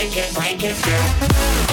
break it, break it down.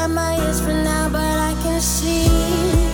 By my side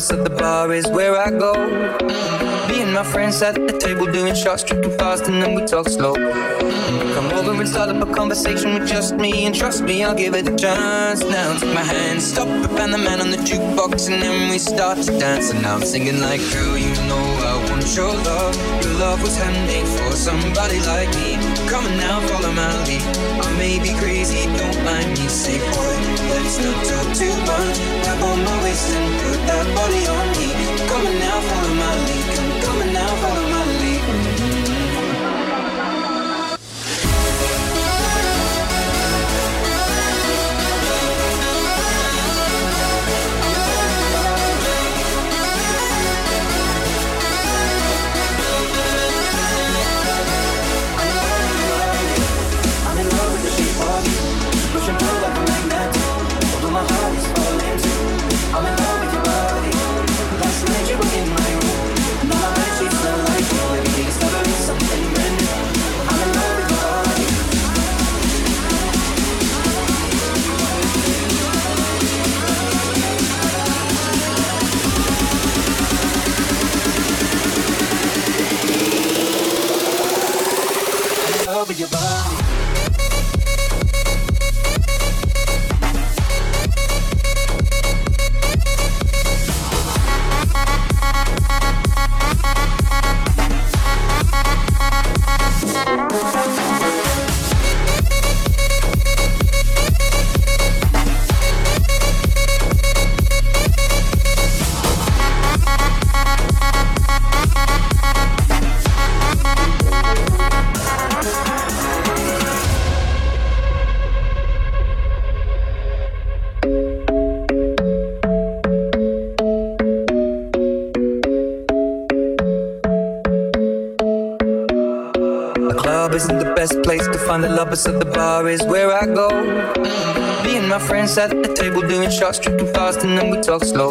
find the bar is where I go. Me and my friends sat at the table doing shots, tripping fast, and then we talk slow. Come over and start up a conversation with just me, and trust me, I'll give it a chance. Now take my hand, stop it, Van the Man on the jukebox, and then we start to dance. And now I'm singing like, girl, you know I want your love. Your love was handmade for somebody like me. Come on now, follow my lead. I may be crazy, don't mind me. Say, boy, let's not talk too much. Grab on my waist and that body lovers at the bar is where I go. Me and my friends at the table doing shots, tripping fast, and then we talk slow.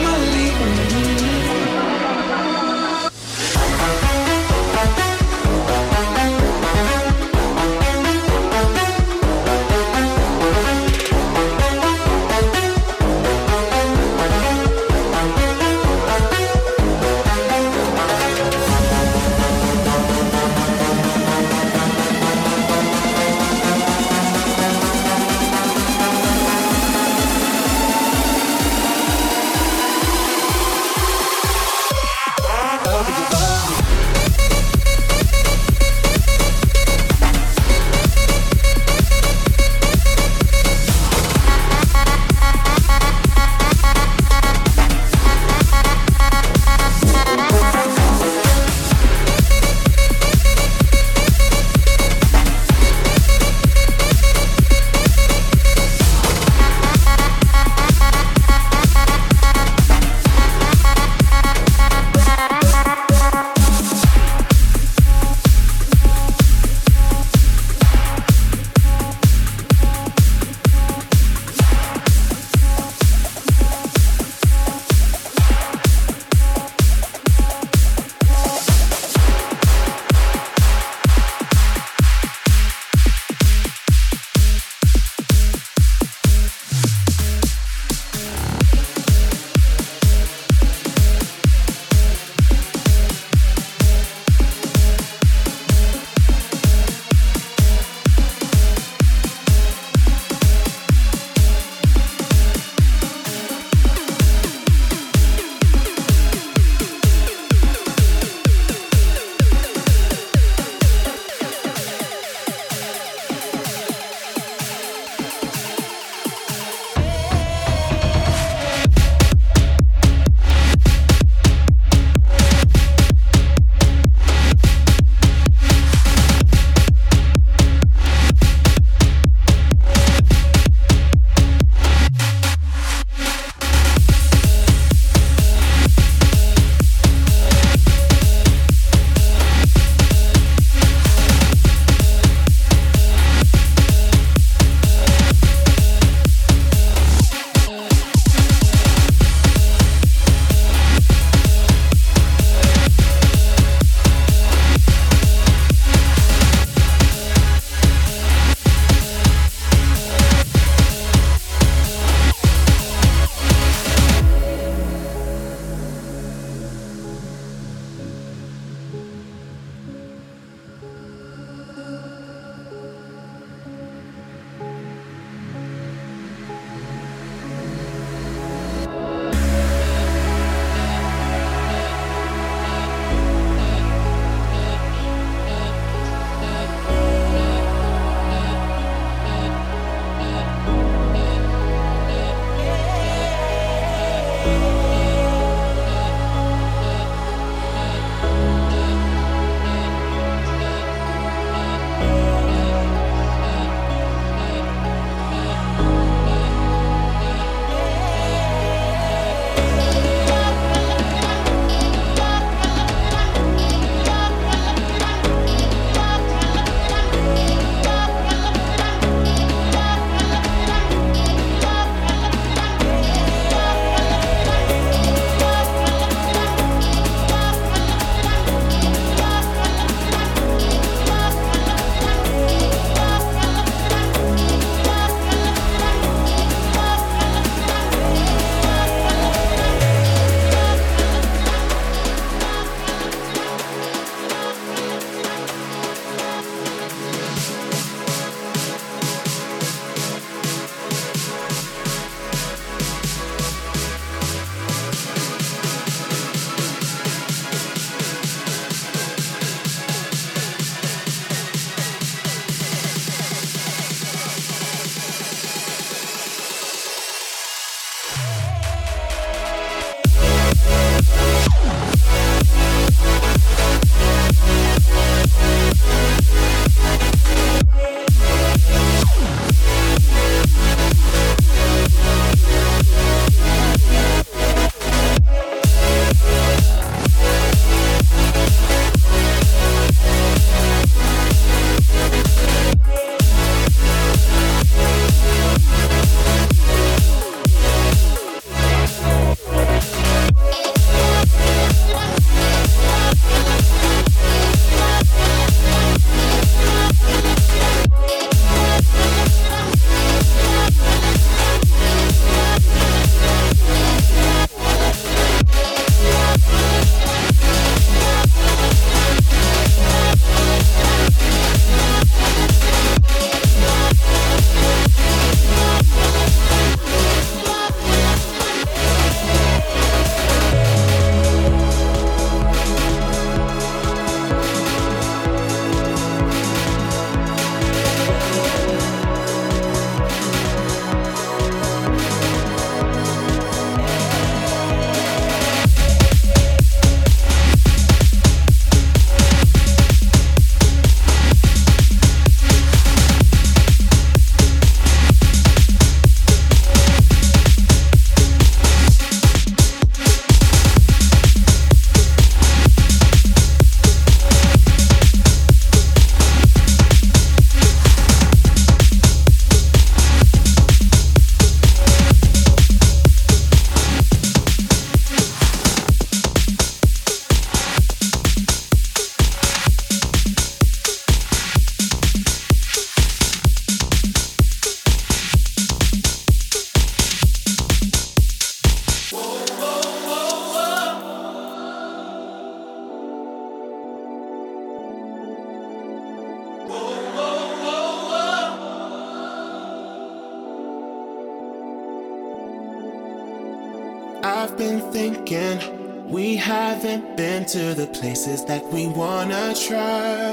to the places that we wanna try.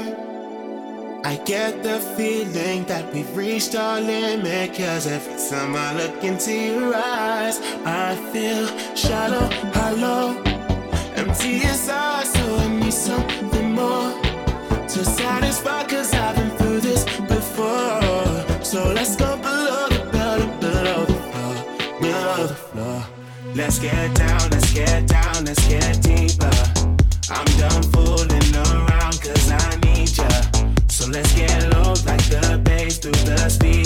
I get the feeling that we've reached our limit. Cause every time I look into your eyes, I feel shallow, hollow, empty inside. So I need something more to satisfy. Cause I've been through this before. So let's go below the belt, and below the floor, below the floor. Let's get down, let's get down, let's get deeper. I'm done fooling I need ya. So let's get low like the bass through the speed.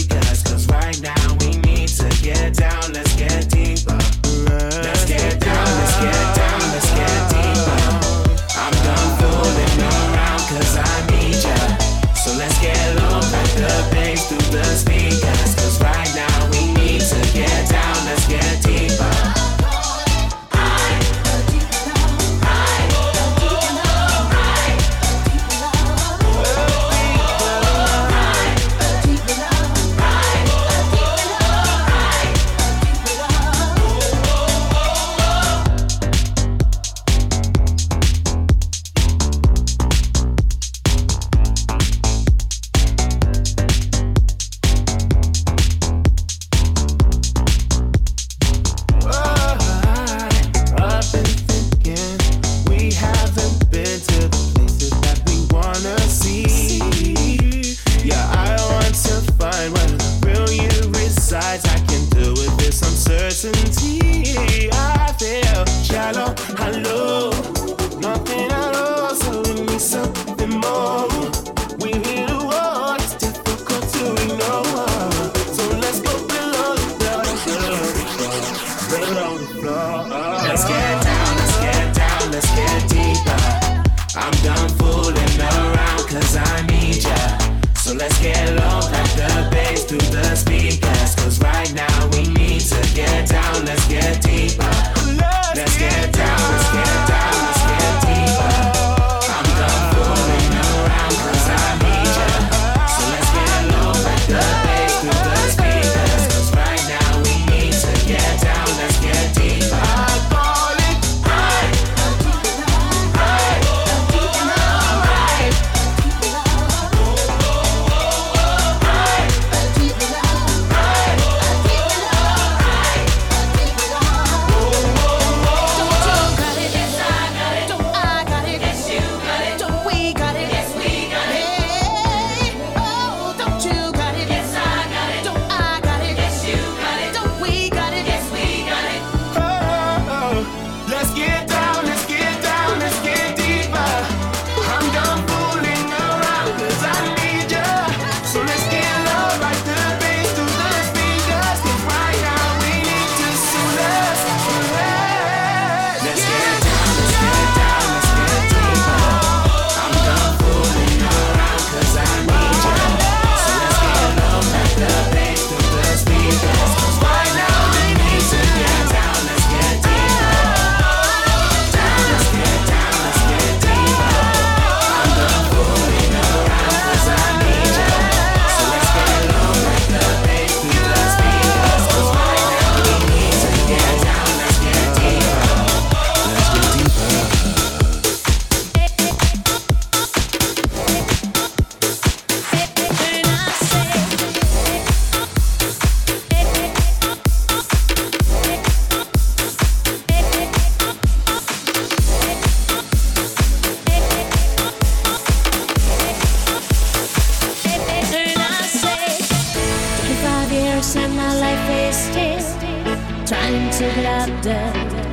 into laughter,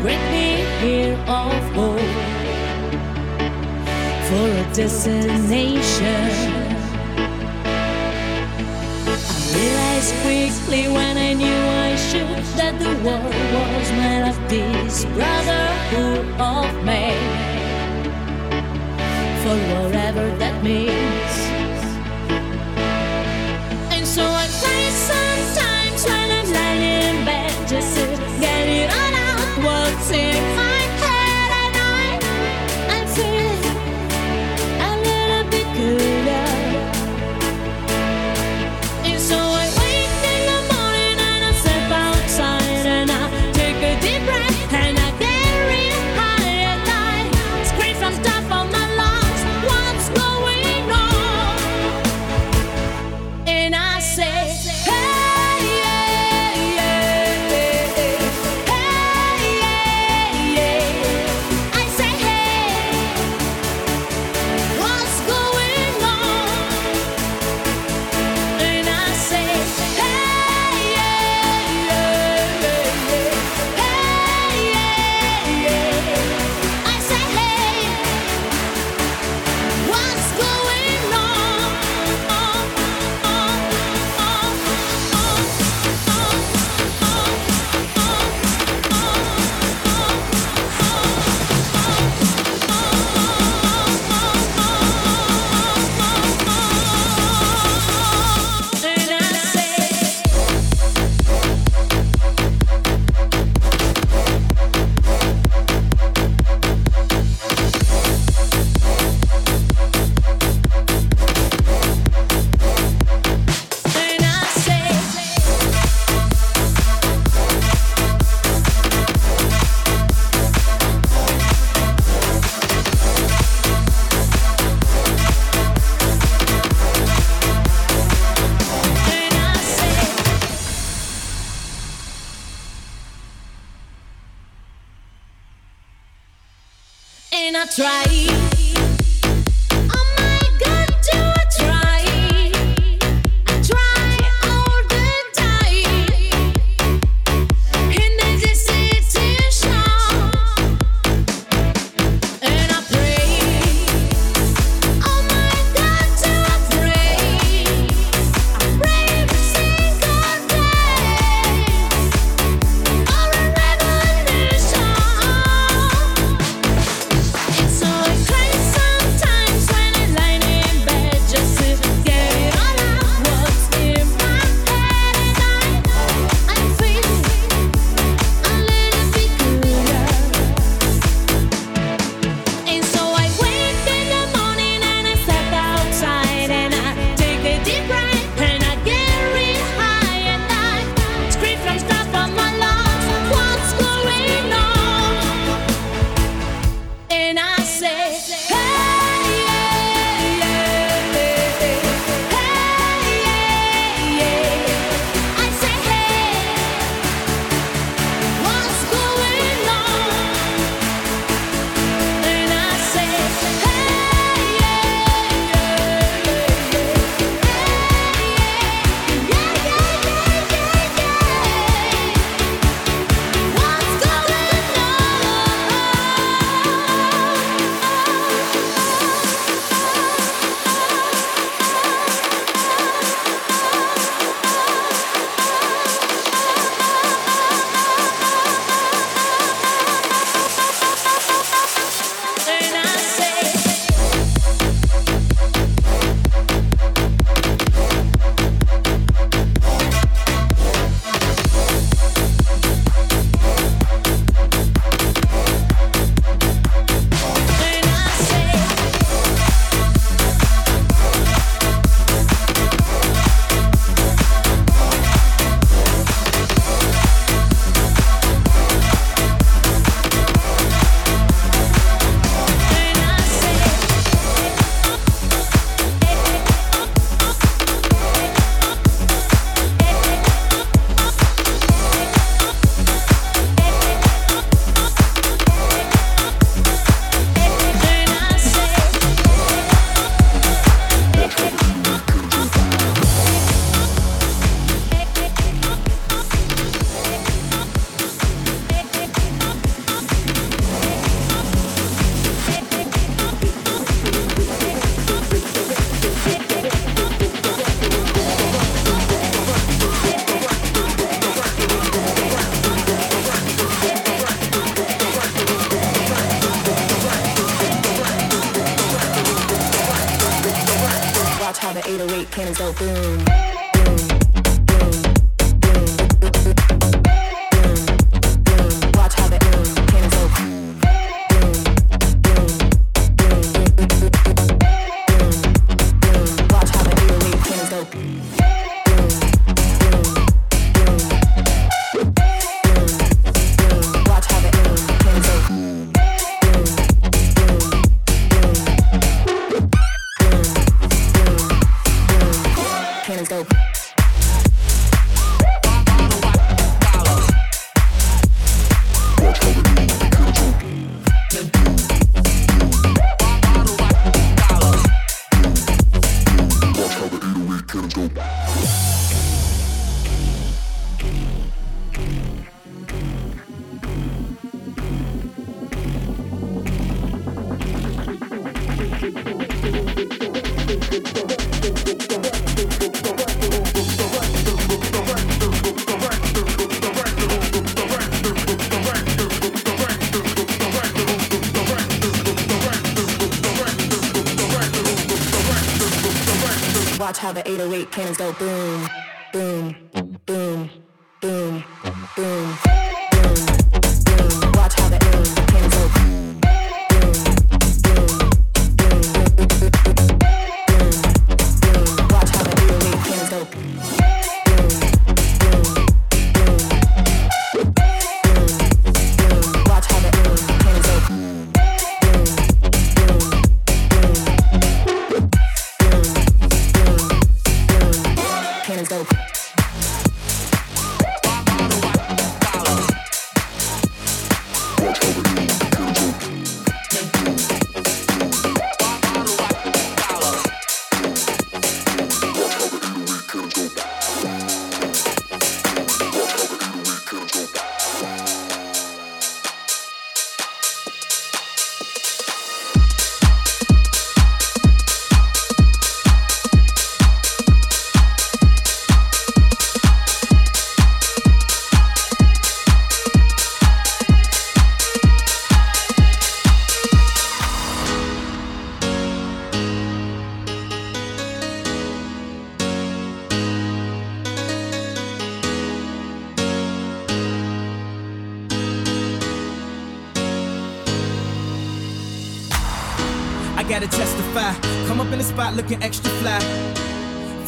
bring me here of hope for a destination. I realized quickly when I knew I should that the world was made of this brotherhood of man. For whatever that means.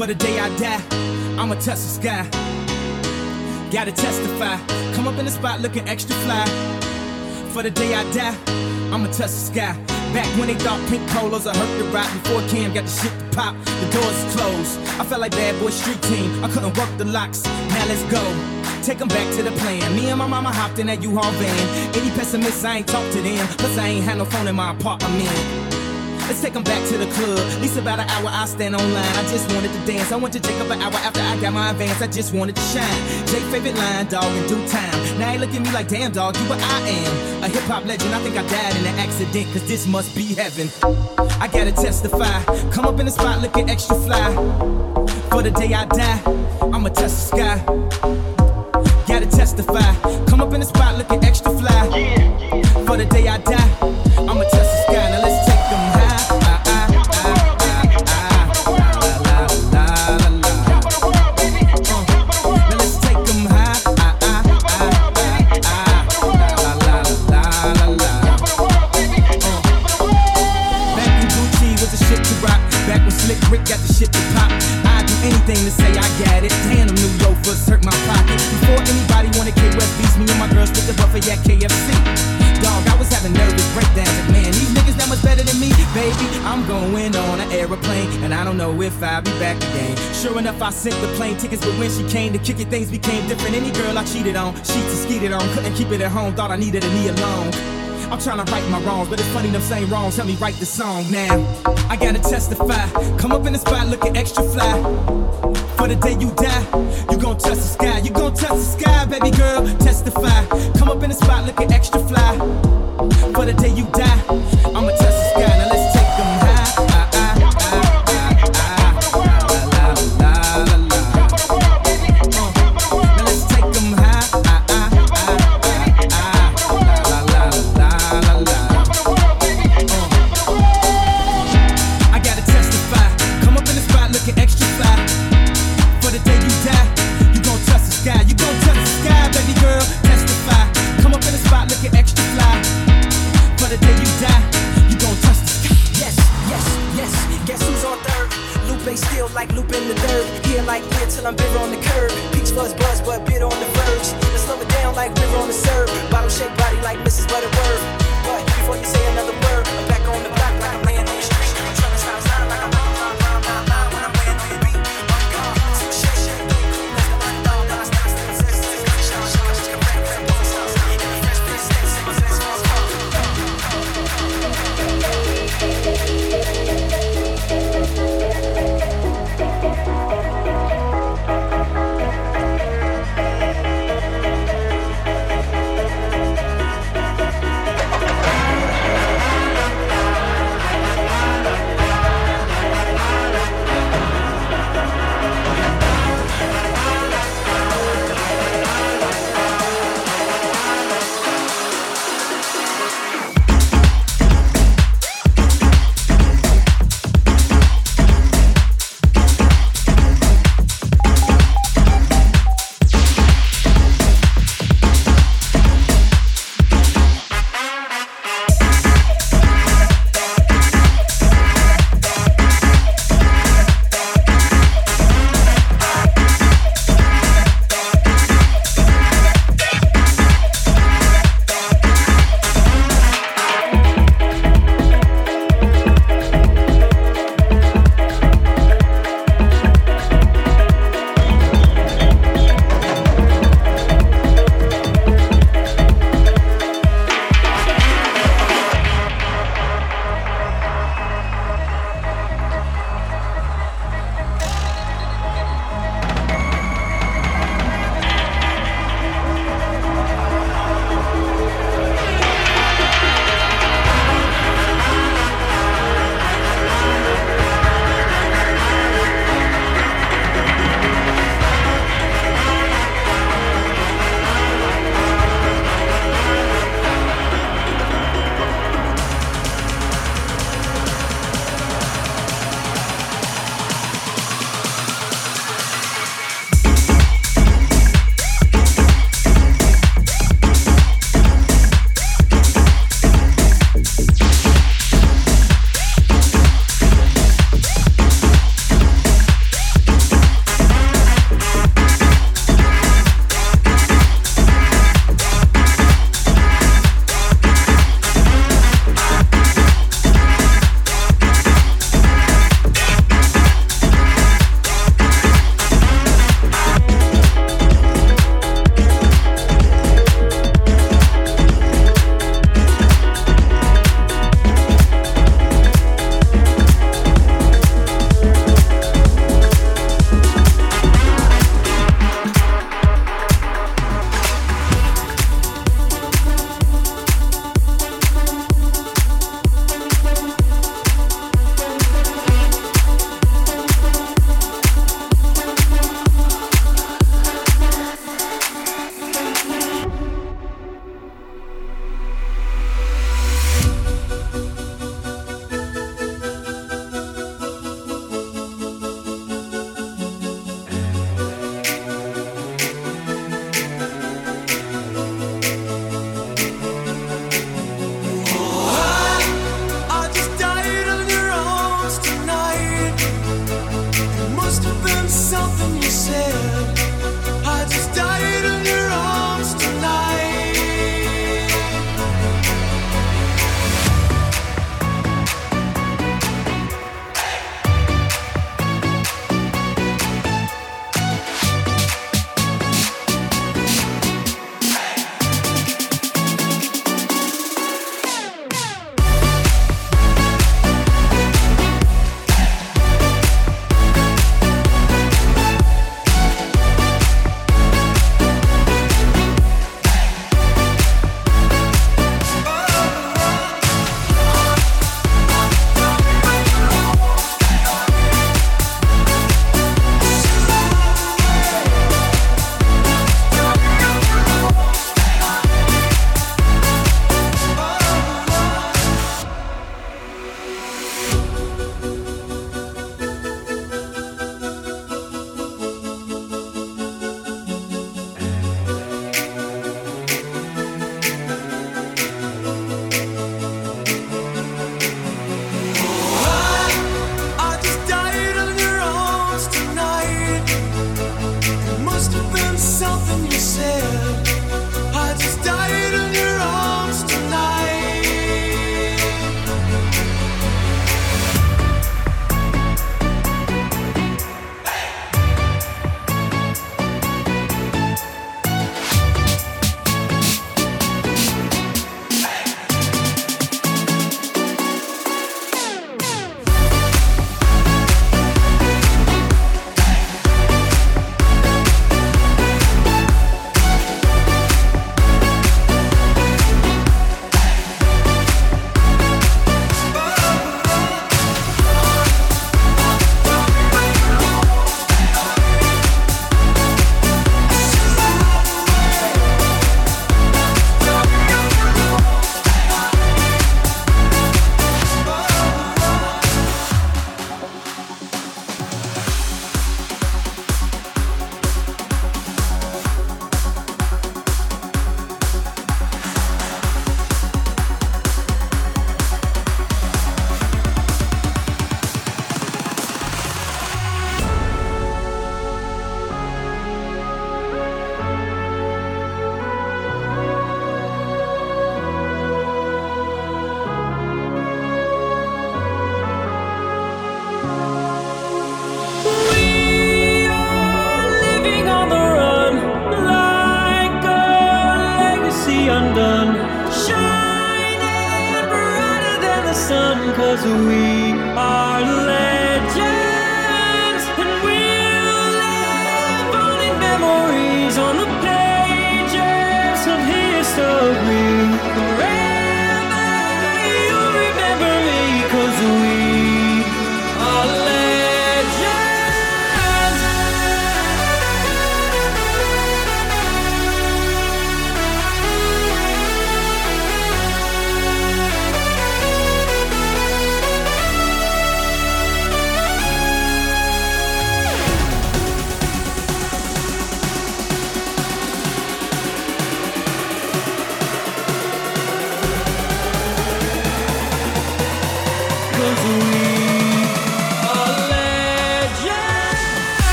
For the day I die, I'ma touch the sky. Gotta testify. Come up in the spot looking extra fly. For the day I die, I'ma touch the sky. Back when they thought pink polos I hurt the before Cam got the shit to pop, the doors closed. I felt like bad boy street team. I couldn't work the locks. Now let's go. Take them back to the plan. Me and my mama hopped in that U-Haul van. Any pessimists, I ain't talk to them. Plus, I ain't had no phone in my apartment. Let's take them back to the club. At least about an hour I stand online. I just to dance. I went to Jacob an hour after I got my advance. I just wanted to shine. Jay favorite line, dog, in due time. Now he look at me like, damn, dog, you what I am. A hip hop legend. I think I died in an accident, cause this must be heaven. I gotta testify. Come up in the spot looking extra fly. For the day I die, I'ma touch the sky. Gotta testify. Come up in the spot looking extra fly. For the day I die, I'ma touch the sky. Anything to say I got it. Damn, them new loafers hurt my pocket. Before anybody K West beats, me and my girls split the buffet at KFC. Dog, I was having nervous breakdowns. Like, man, these niggas that much better than me. Baby, I'm going on an aeroplane. And I don't know if I'll be back again. Sure enough, I sent the plane tickets. But when she came to kick it, things became different. Any girl I cheated on, sheets and skeeted on. Couldn't keep it at home, thought I needed a knee alone. I'm trying to right my wrongs, but it's funny them same wrongs help me write the song now. I gotta testify. Come up in the spot looking extra fly. For the day you die, you gon' touch the sky. You gon' touch the sky, baby girl. Testify. Come up in the spot looking extra fly. For the day you die, I'ma touch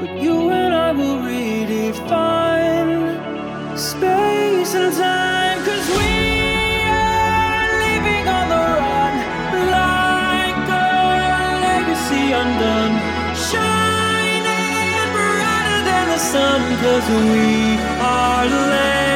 But you and I will redefine space and time, cause we. undone. Shining brighter than the sun, cause we are led.